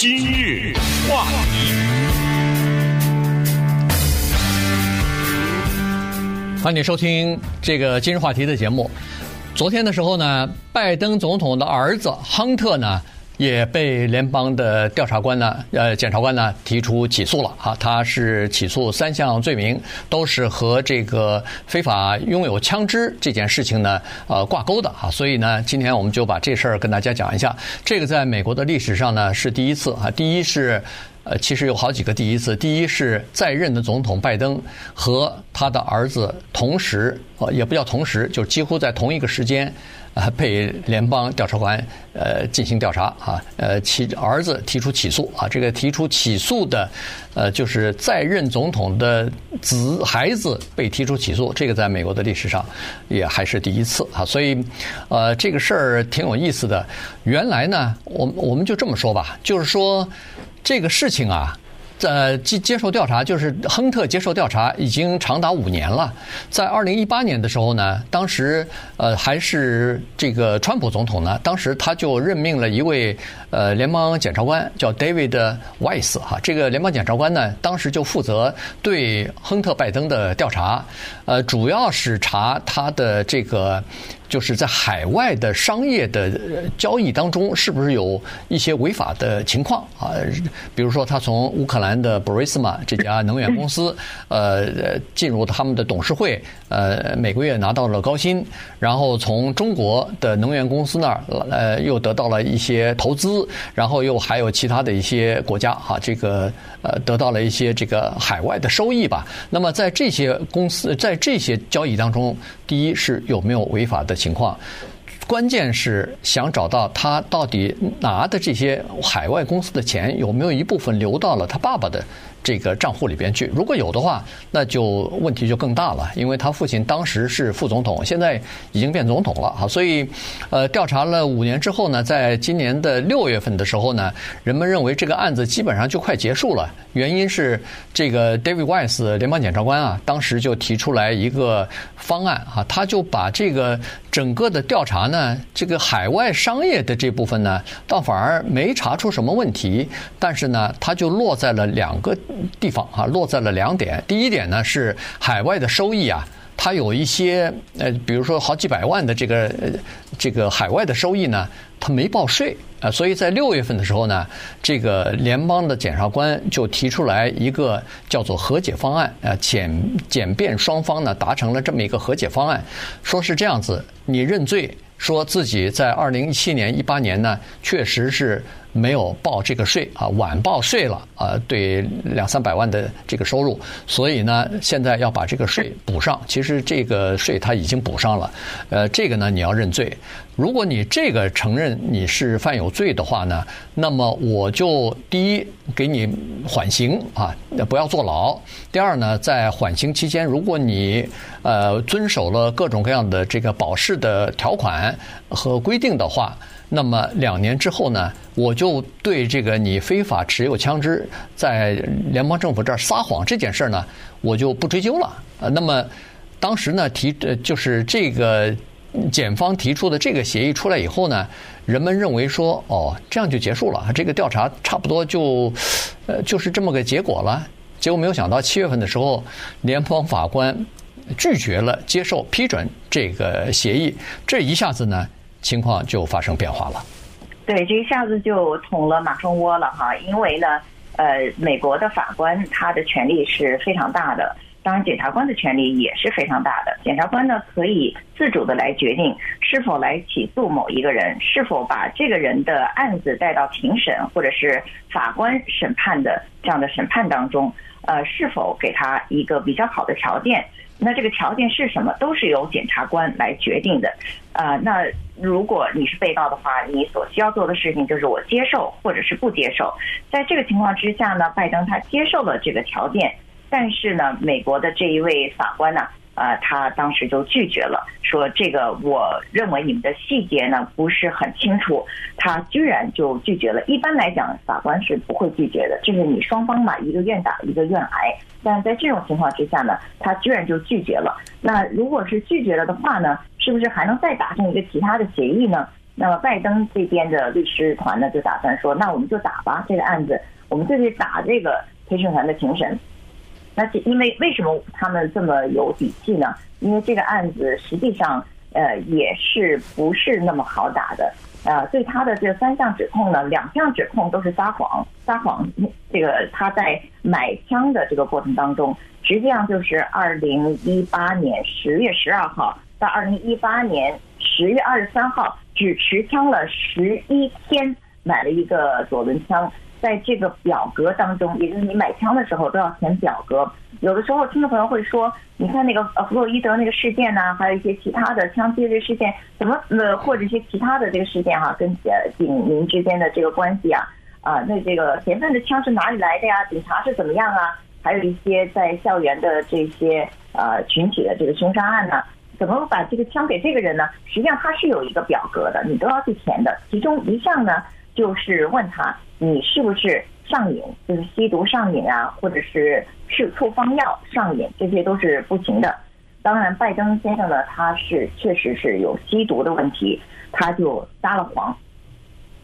今日话题，欢迎收听这个今日话题的节目。昨天的时候呢，拜登总统的儿子亨特呢。也被联邦的调查官呢，呃，检察官呢提出起诉了啊，他是起诉三项罪名，都是和这个非法拥有枪支这件事情呢，呃，挂钩的啊，所以呢，今天我们就把这事儿跟大家讲一下。这个在美国的历史上呢是第一次啊，第一是，呃，其实有好几个第一次，第一是在任的总统拜登和他的儿子同时，呃，也不叫同时，就几乎在同一个时间。被联邦调查官呃进行调查啊，呃，其儿子提出起诉啊，这个提出起诉的呃，就是在任总统的子孩子被提出起诉，这个在美国的历史上也还是第一次啊，所以呃，这个事儿挺有意思的。原来呢，我我们就这么说吧，就是说这个事情啊。在接接受调查，就是亨特接受调查已经长达五年了。在二零一八年的时候呢，当时呃还是这个川普总统呢，当时他就任命了一位呃联邦检察官，叫 David Weiss 哈。这个联邦检察官呢，当时就负责对亨特拜登的调查，呃，主要是查他的这个。就是在海外的商业的交易当中，是不是有一些违法的情况啊？比如说，他从乌克兰的 Burisma 这家能源公司，呃，进入他们的董事会，呃，每个月拿到了高薪，然后从中国的能源公司那儿，呃，又得到了一些投资，然后又还有其他的一些国家哈，这个呃，得到了一些这个海外的收益吧。那么在这些公司在这些交易当中，第一是有没有违法的情况，关键是想找到他到底拿的这些海外公司的钱有没有一部分流到了他爸爸的。这个账户里边去，如果有的话，那就问题就更大了，因为他父亲当时是副总统，现在已经变总统了哈，所以，呃，调查了五年之后呢，在今年的六月份的时候呢，人们认为这个案子基本上就快结束了，原因是这个 David Weiss 联邦检察官啊，当时就提出来一个方案哈，他就把这个整个的调查呢，这个海外商业的这部分呢，倒反而没查出什么问题，但是呢，他就落在了两个。地方啊，落在了两点。第一点呢是海外的收益啊，它有一些呃，比如说好几百万的这个这个海外的收益呢，它没报税啊，所以在六月份的时候呢，这个联邦的检察官就提出来一个叫做和解方案啊，检检辩双方呢达成了这么一个和解方案，说是这样子，你认罪，说自己在二零一七年、一八年呢，确实是。没有报这个税啊，晚报税了啊，对两三百万的这个收入，所以呢，现在要把这个税补上。其实这个税他已经补上了，呃，这个呢你要认罪。如果你这个承认你是犯有罪的话呢，那么我就第一给你缓刑啊，不要坐牢。第二呢，在缓刑期间，如果你呃遵守了各种各样的这个保释的条款和规定的话，那么两年之后呢，我就对这个你非法持有枪支在联邦政府这儿撒谎这件事儿呢，我就不追究了。呃，那么当时呢提呃就是这个。检方提出的这个协议出来以后呢，人们认为说，哦，这样就结束了，这个调查差不多就，呃，就是这么个结果了。结果没有想到，七月份的时候，联邦法官拒绝了接受批准这个协议，这一下子呢，情况就发生变化了。对，这一下子就捅了马蜂窝了哈，因为呢，呃，美国的法官他的权力是非常大的。当然，检察官的权力也是非常大的。检察官呢，可以自主的来决定是否来起诉某一个人，是否把这个人的案子带到庭审或者是法官审判的这样的审判当中，呃，是否给他一个比较好的条件？那这个条件是什么，都是由检察官来决定的。呃，那如果你是被告的话，你所需要做的事情就是我接受或者是不接受。在这个情况之下呢，拜登他接受了这个条件。但是呢，美国的这一位法官呢，呃，他当时就拒绝了，说这个我认为你们的细节呢不是很清楚，他居然就拒绝了。一般来讲，法官是不会拒绝的，就是你双方嘛，一个愿打一个愿挨。但在这种情况之下呢，他居然就拒绝了。那如果是拒绝了的话呢，是不是还能再达成一个其他的协议呢？那么拜登这边的律师团呢，就打算说，那我们就打吧，这个案子，我们就去打这个陪审团的庭审。那是因为为什么他们这么有底气呢？因为这个案子实际上，呃，也是不是那么好打的。呃，对他的这三项指控呢，两项指控都是撒谎，撒谎。这个他在买枪的这个过程当中，实际上就是二零一八年十月十二号到二零一八年十月二十三号，只持枪了十一天，买了一个左轮枪。在这个表格当中，也就是你买枪的时候都要填表格。有的时候听众朋友会说，你看那个呃弗洛伊德那个事件呢、还有一些其他的枪击的事件，怎么呃或者一些其他的这个事件哈、跟呃警民之间的这个关系啊啊，那这个嫌犯的枪是哪里来的呀？警察是怎么样啊？还有一些在校园的这些呃群体的这个凶杀案呢，怎么把这个枪给这个人呢？实际上它是有一个表格的，你都要去填的。其中一项呢，就是问他。你是不是上瘾？就是吸毒上瘾啊，或者是吃处方药上瘾，这些都是不行的。当然，拜登先生呢，他是确实是有吸毒的问题，他就撒了谎。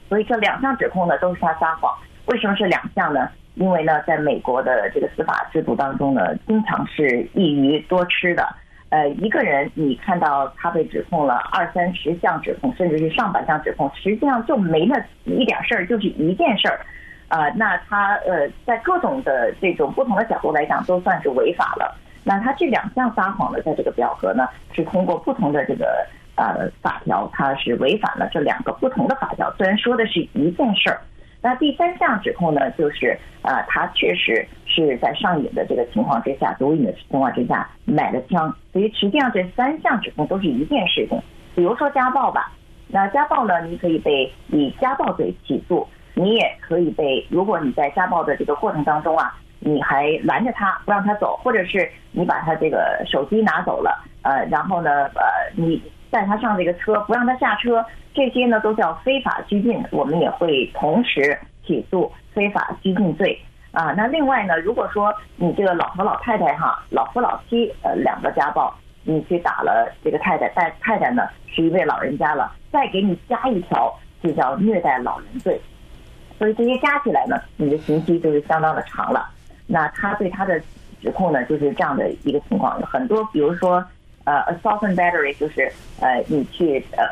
所以这两项指控呢，都是他撒谎。为什么是两项呢？因为呢，在美国的这个司法制度当中呢，经常是一鱼多吃的。呃，一个人你看到他被指控了二三十项指控，甚至是上百项指控，实际上就没那一点事儿，就是一件事儿，啊，那他呃，在各种的这种不同的角度来讲，都算是违法了。那他这两项撒谎的，在这个表格呢，是通过不同的这个呃法条，他是违反了这两个不同的法条，虽然说的是一件事儿。那第三项指控呢，就是啊，他确实是在上瘾的这个情况之下，毒瘾的情况之下买了枪。所以实际上这三项指控都是一件事情。比如说家暴吧，那家暴呢，你可以被以家暴罪起诉，你也可以被，如果你在家暴的这个过程当中啊，你还拦着他不让他走，或者是你把他这个手机拿走了，呃，然后呢，呃，你。带他上这个车，不让他下车，这些呢都叫非法拘禁。我们也会同时起诉非法拘禁罪啊。那另外呢，如果说你这个老头老太太哈，老夫老妻呃两个家暴，你去打了这个太太，但太太呢是一位老人家了，再给你加一条，就叫虐待老人罪。所以这些加起来呢，你的刑期就是相当的长了。那他对他的指控呢，就是这样的一个情况，很多，比如说。呃，assault and battery 就是呃，你去呃，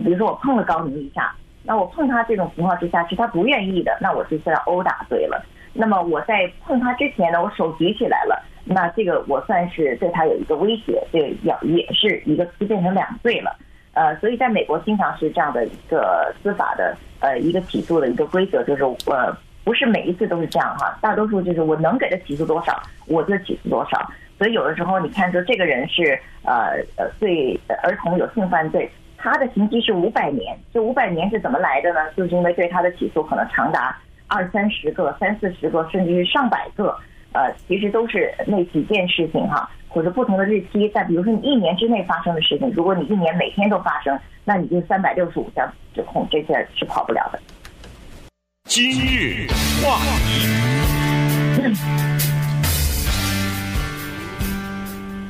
比如说我碰了高明一下，那我碰他这种情况之下是他不愿意的，那我就算殴打罪了。那么我在碰他之前呢，我手举起来了，那这个我算是对他有一个威胁，这个也也是一个就变成两罪了。呃，所以在美国经常是这样的一个司法的呃一个起诉的一个规则，就是呃不是每一次都是这样哈，大多数就是我能给他起诉多少，我就起诉多少。所以有的时候你看说这个人是呃呃对儿童有性犯罪，他的刑期是五百年。这五百年是怎么来的呢？就是因为对他的起诉可能长达二三十个、三四十个，甚至是上百个。呃，其实都是那几件事情哈，或者不同的日期。在比如说你一年之内发生的事情，如果你一年每天都发生，那你就三百六十五项指控，这些是跑不了的。今日话题。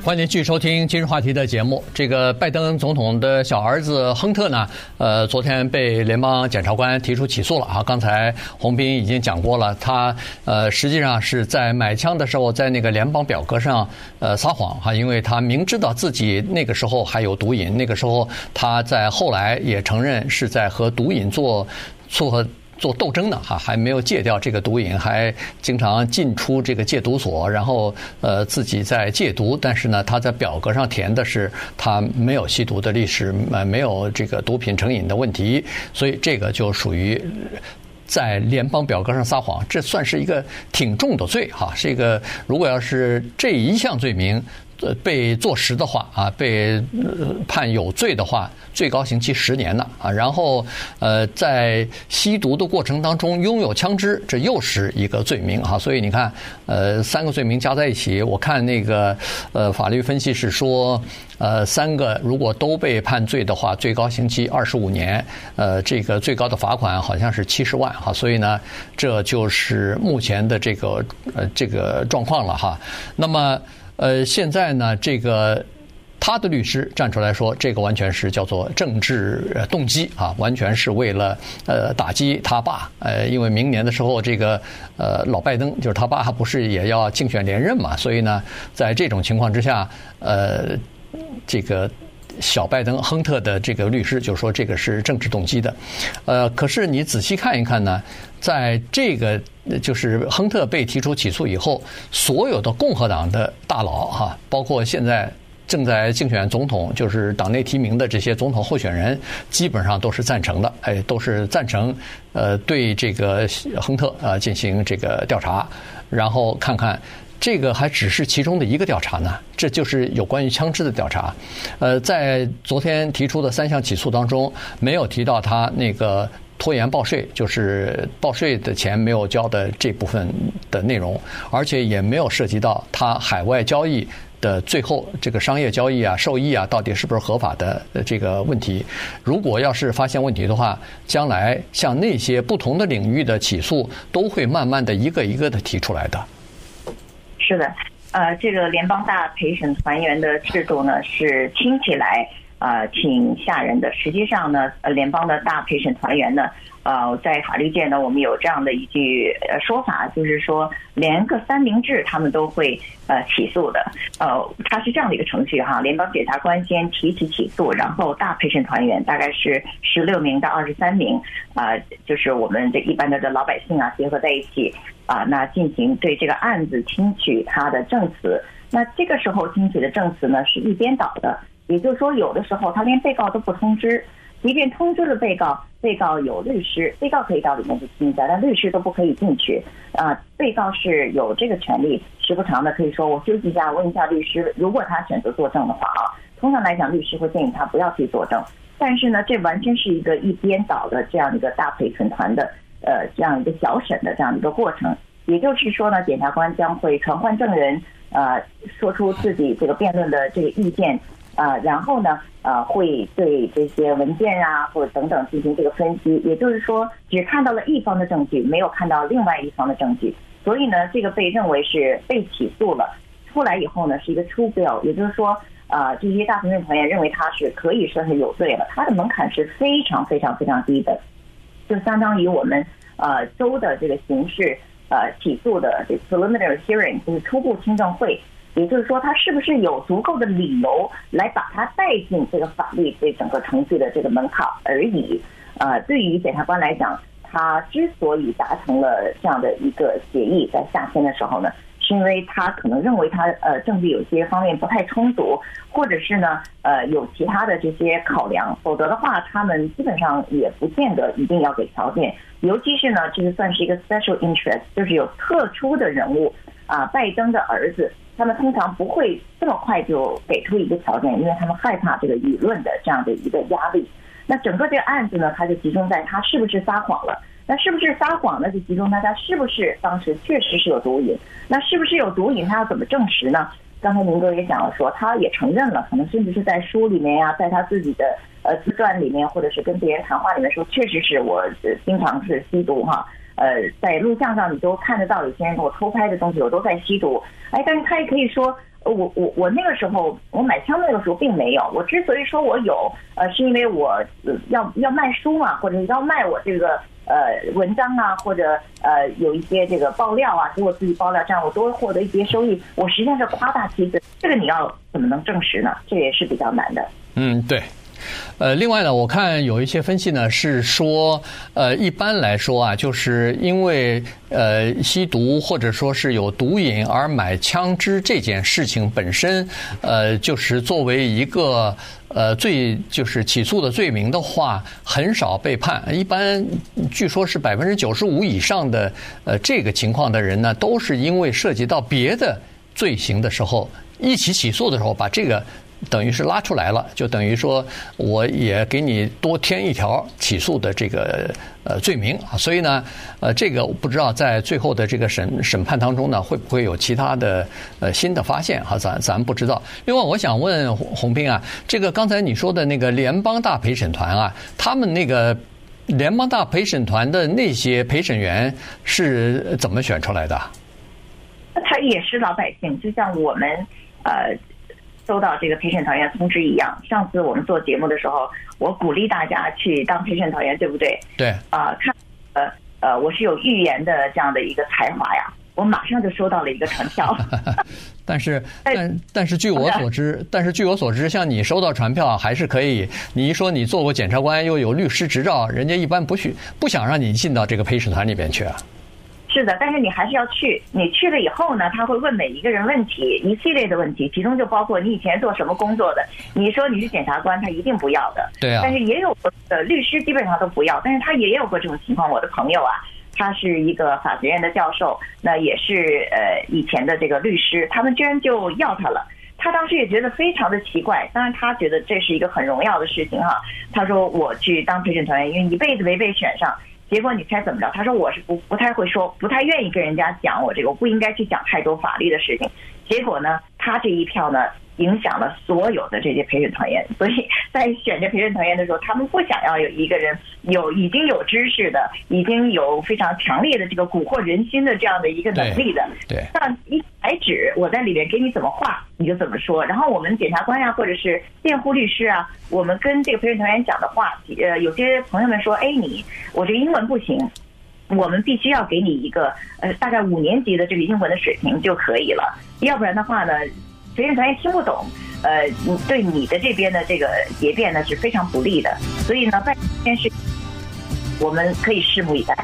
欢迎您继续收听今日话题的节目。这个拜登总统的小儿子亨特呢，呃，昨天被联邦检察官提出起诉了啊。刚才洪斌已经讲过了，他呃实际上是在买枪的时候，在那个联邦表格上呃撒谎哈，因为他明知道自己那个时候还有毒瘾，那个时候他在后来也承认是在和毒瘾做撮合。做斗争的哈，还没有戒掉这个毒瘾，还经常进出这个戒毒所，然后呃自己在戒毒，但是呢，他在表格上填的是他没有吸毒的历史，呃没有这个毒品成瘾的问题，所以这个就属于在联邦表格上撒谎，这算是一个挺重的罪哈。这个如果要是这一项罪名。被坐实的话啊，被判有罪的话，最高刑期十年呢啊。然后呃，在吸毒的过程当中拥有枪支，这又是一个罪名哈。所以你看，呃，三个罪名加在一起，我看那个呃法律分析是说，呃，三个如果都被判罪的话，最高刑期二十五年，呃，这个最高的罚款好像是七十万哈。所以呢，这就是目前的这个呃这个状况了哈。那么。呃，现在呢，这个他的律师站出来说，这个完全是叫做政治动机啊，完全是为了呃打击他爸。呃，因为明年的时候，这个呃老拜登就是他爸，不是也要竞选连任嘛？所以呢，在这种情况之下，呃，这个小拜登亨特的这个律师就说这个是政治动机的。呃，可是你仔细看一看呢，在这个就是亨特被提出起诉以后，所有的共和党的大佬哈，包括现在。正在竞选总统，就是党内提名的这些总统候选人，基本上都是赞成的，哎，都是赞成，呃，对这个亨特啊进行这个调查，然后看看这个还只是其中的一个调查呢，这就是有关于枪支的调查，呃，在昨天提出的三项起诉当中，没有提到他那个拖延报税，就是报税的钱没有交的这部分的内容，而且也没有涉及到他海外交易。的最后，这个商业交易啊、受益啊，到底是不是合法的这个问题？如果要是发现问题的话，将来像那些不同的领域的起诉，都会慢慢的一个一个的提出来的。是的，呃，这个联邦大陪审团员的制度呢，是听起来呃挺吓人的。实际上呢，呃，联邦的大陪审团员呢。呃，在法律界呢，我们有这样的一句呃说法，就是说连个三明治他们都会呃起诉的。呃，它是这样的一个程序哈，联邦检察官先提起起诉，然后大陪审团员大概是十六名到二十三名啊，就是我们这一般的这老百姓啊结合在一起啊，那进行对这个案子听取他的证词。那这个时候听取的证词呢是一边倒的，也就是说有的时候他连被告都不通知。即便通知了被告，被告有律师，被告可以到里面去听一下，但律师都不可以进去。啊，被告是有这个权利，时不常的可以说我休息一下，问一下律师。如果他选择作证的话啊，通常来讲，律师会建议他不要去作证。但是呢，这完全是一个一边倒的这样一个大陪审团的呃这样一个小审的这样一个过程。也就是说呢，检察官将会传唤证人，呃，说出自己这个辩论的这个意见。啊，然后呢，呃，会对这些文件啊或者等等进行这个分析，也就是说，只看到了一方的证据，没有看到另外一方的证据，所以呢，这个被认为是被起诉了。出来以后呢，是一个 true bill，也就是说，呃，这些大陪审团员认为他是可以算是有罪了。他的门槛是非常非常非常低的，就相当于我们呃州的这个刑事呃起诉的这 preliminary hearing，就是初步听证会。也就是说，他是不是有足够的理由来把他带进这个法律这整个程序的这个门槛而已？呃，对于检察官来讲，他之所以达成了这样的一个协议，在夏天的时候呢，是因为他可能认为他呃证据有些方面不太充足，或者是呢呃有其他的这些考量，否则的话，他们基本上也不见得一定要给条件。尤其是呢，这个算是一个 special interest，就是有特殊的人物啊，拜登的儿子。他们通常不会这么快就给出一个条件，因为他们害怕这个舆论的这样的一个压力。那整个这个案子呢，它就集中在他是不是撒谎了。那是不是撒谎呢？就集中在他是不是当时确实是有毒瘾。那是不是有毒瘾？他要怎么证实呢？刚才明哥也讲了说，他也承认了，可能甚至是在书里面呀、在他自己的呃自传里面，或者是跟别人谈话里面说，确实是我经常是吸毒哈。呃，在录像上你都看得到，有些人给我偷拍的东西，我都在吸毒。哎，但是他也可以说，我我我那个时候我买枪那个时候并没有。我之所以说我有，呃，是因为我要要卖书嘛，或者要卖我这个呃文章啊，或者呃有一些这个爆料啊，给我自己爆料，这样我多获得一些收益。我实际上是夸大其词，这个你要怎么能证实呢？这也是比较难的。嗯，对。呃，另外呢，我看有一些分析呢是说，呃，一般来说啊，就是因为呃吸毒或者说是有毒瘾而买枪支这件事情本身，呃，就是作为一个呃罪，就是起诉的罪名的话，很少被判。一般据说是百分之九十五以上的呃这个情况的人呢，都是因为涉及到别的罪行的时候，一起起诉的时候把这个。等于是拉出来了，就等于说我也给你多添一条起诉的这个呃罪名啊，所以呢，呃，这个我不知道在最后的这个审审判当中呢，会不会有其他的呃新的发现哈，咱咱不知道。另外，我想问洪斌啊，这个刚才你说的那个联邦大陪审团啊，他们那个联邦大陪审团的那些陪审员是怎么选出来的？他也是老百姓，就像我们呃。收到这个陪审团员通知一样。上次我们做节目的时候，我鼓励大家去当陪审团员，对不对？对。啊，看，呃呃，我是有预言的这样的一个才华呀，我马上就收到了一个传票。但是，但但是据我所知，但是据我所知，像你收到传票还是可以。你一说你做过检察官，又有律师执照，人家一般不许不想让你进到这个陪审团里边去啊。是的，但是你还是要去。你去了以后呢，他会问每一个人问题，一系列的问题，其中就包括你以前做什么工作的。你说你是检察官，他一定不要的。对啊。但是也有呃律师基本上都不要，但是他也有过这种情况。我的朋友啊，他是一个法学院的教授，那也是呃以前的这个律师，他们居然就要他了。他当时也觉得非常的奇怪，当然他觉得这是一个很荣耀的事情哈。他说我去当陪审团员，因为一辈子没被选上。结果你猜怎么着？他说我是不不太会说，不太愿意跟人家讲我这个，我不应该去讲太多法律的事情。结果呢，他这一票呢，影响了所有的这些陪审团员，所以在选择陪审团员的时候，他们不想要有一个人有已经有知识的，已经有非常强烈的这个蛊惑人心的这样的一个能力的。对，像一白纸，我在里面给你怎么画，你就怎么说。然后我们检察官呀、啊，或者是辩护律师啊，我们跟这个陪审团员讲的话，呃，有些朋友们说，哎，你我这个英文不行，我们必须要给你一个呃大概五年级的这个英文的水平就可以了，要不然的话呢。陪审团也听不懂，呃，对你的这边的这个结辩呢是非常不利的，所以呢，办这件事我们可以拭目以待。